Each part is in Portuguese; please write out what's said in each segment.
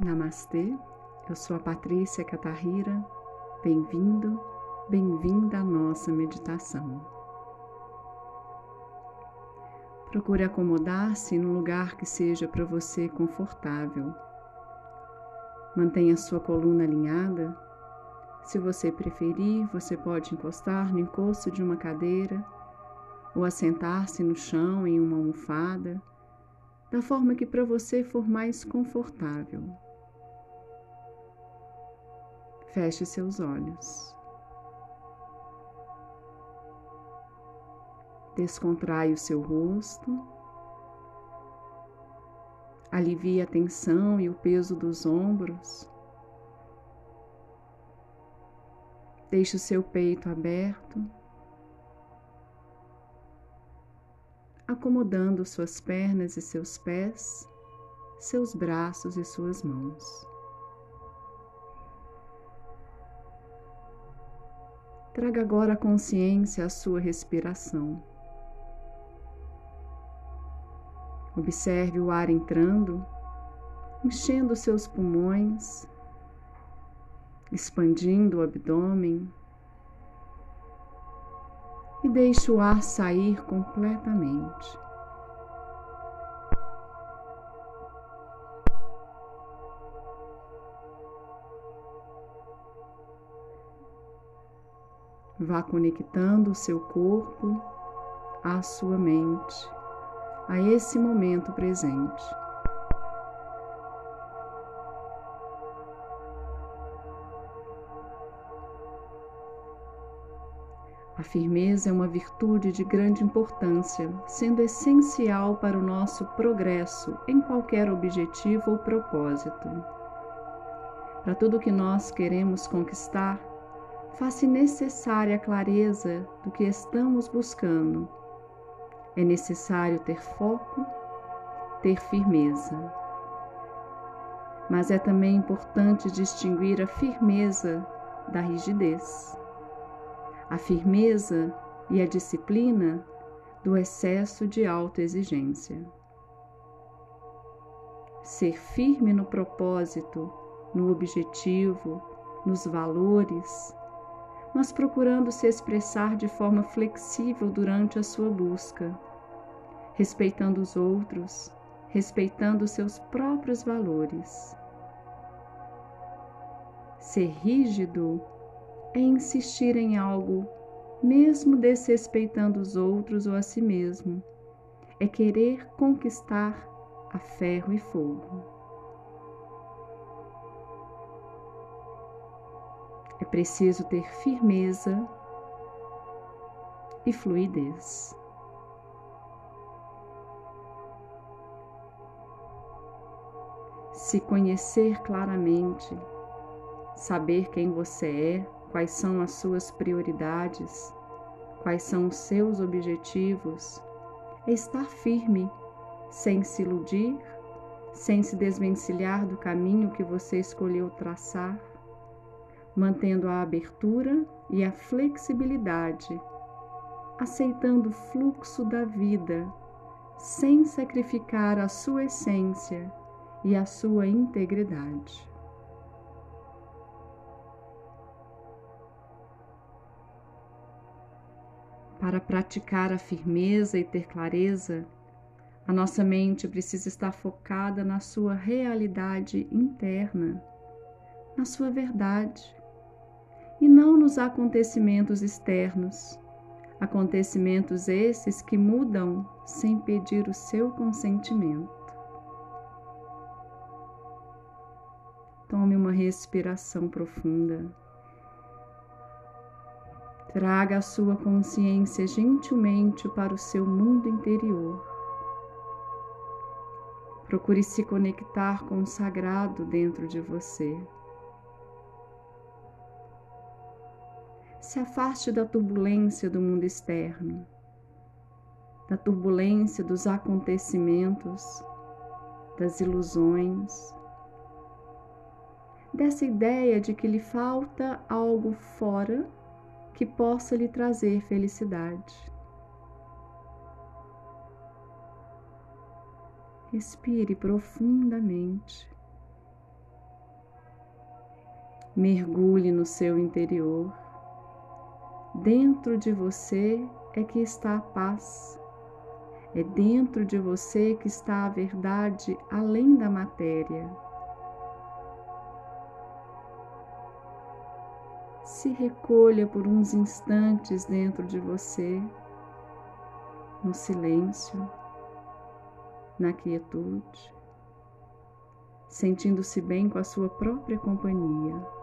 Namastê, eu sou a Patrícia Catarrira. Bem-vindo, bem-vinda à nossa meditação. Procure acomodar-se num lugar que seja para você confortável. Mantenha sua coluna alinhada. Se você preferir, você pode encostar no encosto de uma cadeira ou assentar-se no chão em uma almofada, da forma que para você for mais confortável. Feche seus olhos. Descontrai o seu rosto. Alivie a tensão e o peso dos ombros. Deixe o seu peito aberto, acomodando suas pernas e seus pés, seus braços e suas mãos. Traga agora a consciência à sua respiração. Observe o ar entrando, enchendo seus pulmões, expandindo o abdômen e deixe o ar sair completamente. Vá conectando o seu corpo à sua mente, a esse momento presente. A firmeza é uma virtude de grande importância, sendo essencial para o nosso progresso em qualquer objetivo ou propósito. Para tudo que nós queremos conquistar, faz-se necessária a clareza do que estamos buscando. É necessário ter foco, ter firmeza. Mas é também importante distinguir a firmeza da rigidez, a firmeza e a disciplina do excesso de autoexigência. Ser firme no propósito, no objetivo, nos valores, mas procurando se expressar de forma flexível durante a sua busca, respeitando os outros, respeitando seus próprios valores. Ser rígido é insistir em algo, mesmo desrespeitando os outros ou a si mesmo, é querer conquistar a ferro e fogo. É preciso ter firmeza e fluidez. Se conhecer claramente, saber quem você é, quais são as suas prioridades, quais são os seus objetivos, é estar firme, sem se iludir, sem se desvencilhar do caminho que você escolheu traçar mantendo a abertura e a flexibilidade, aceitando o fluxo da vida, sem sacrificar a sua essência e a sua integridade. Para praticar a firmeza e ter clareza, a nossa mente precisa estar focada na sua realidade interna, na sua verdade, e não nos acontecimentos externos, acontecimentos esses que mudam sem pedir o seu consentimento. Tome uma respiração profunda. Traga a sua consciência gentilmente para o seu mundo interior. Procure se conectar com o sagrado dentro de você. Se afaste da turbulência do mundo externo, da turbulência dos acontecimentos, das ilusões, dessa ideia de que lhe falta algo fora que possa lhe trazer felicidade. Respire profundamente Mergulhe no seu interior. Dentro de você é que está a paz. É dentro de você que está a verdade além da matéria. Se recolha por uns instantes dentro de você, no silêncio, na quietude, sentindo-se bem com a sua própria companhia.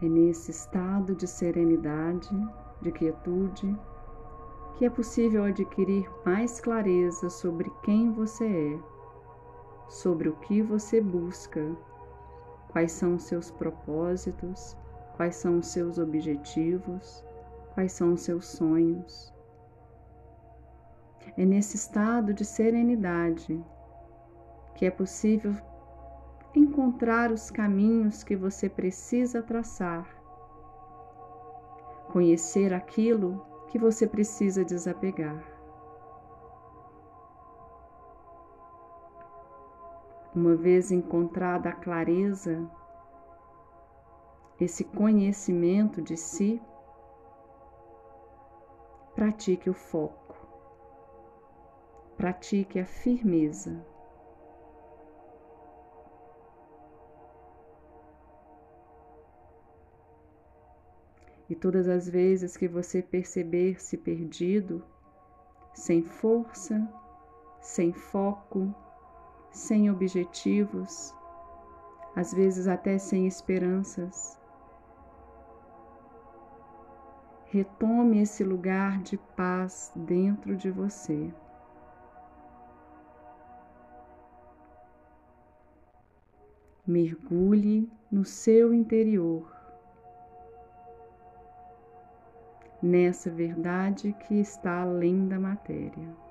É nesse estado de serenidade, de quietude, que é possível adquirir mais clareza sobre quem você é, sobre o que você busca, quais são os seus propósitos, quais são os seus objetivos, quais são os seus sonhos. É nesse estado de serenidade que é possível encontrar os caminhos que você precisa traçar, conhecer aquilo que você precisa desapegar. Uma vez encontrada a clareza, esse conhecimento de si, pratique o foco, pratique a firmeza. E todas as vezes que você perceber-se perdido, sem força, sem foco, sem objetivos, às vezes até sem esperanças, retome esse lugar de paz dentro de você. Mergulhe no seu interior nessa verdade que está além da matéria.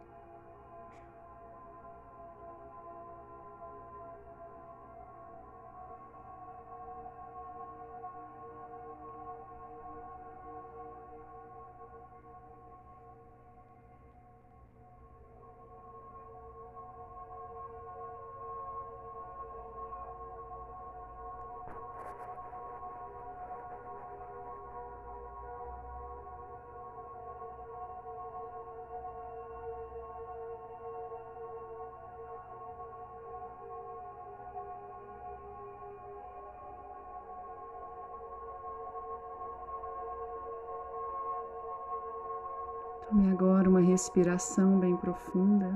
Tome agora uma respiração bem profunda.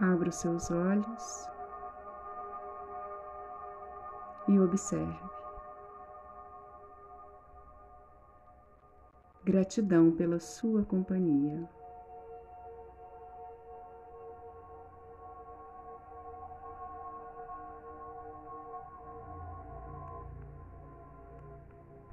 Abra os seus olhos e observe. Gratidão pela sua companhia.